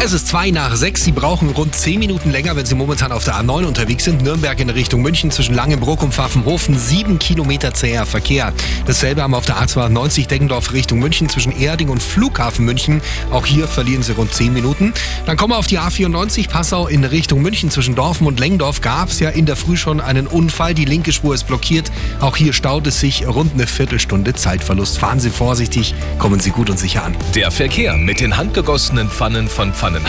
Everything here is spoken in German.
Es ist zwei nach sechs. Sie brauchen rund zehn Minuten länger, wenn Sie momentan auf der A9 unterwegs sind. Nürnberg in Richtung München zwischen Langenbruck und Pfaffenhofen. Sieben Kilometer zäher Verkehr. Dasselbe haben wir auf der A92 Deggendorf Richtung München zwischen Erding und Flughafen München. Auch hier verlieren Sie rund zehn Minuten. Dann kommen wir auf die A94 Passau in Richtung München zwischen Dorfen und Lengdorf. Gab es ja in der Früh schon einen Unfall. Die linke Spur ist blockiert. Auch hier staut es sich rund eine Viertelstunde Zeitverlust. Fahren Sie vorsichtig, kommen Sie gut und sicher an. Der Verkehr mit den handgegossenen Pfannen von Pfannen 하는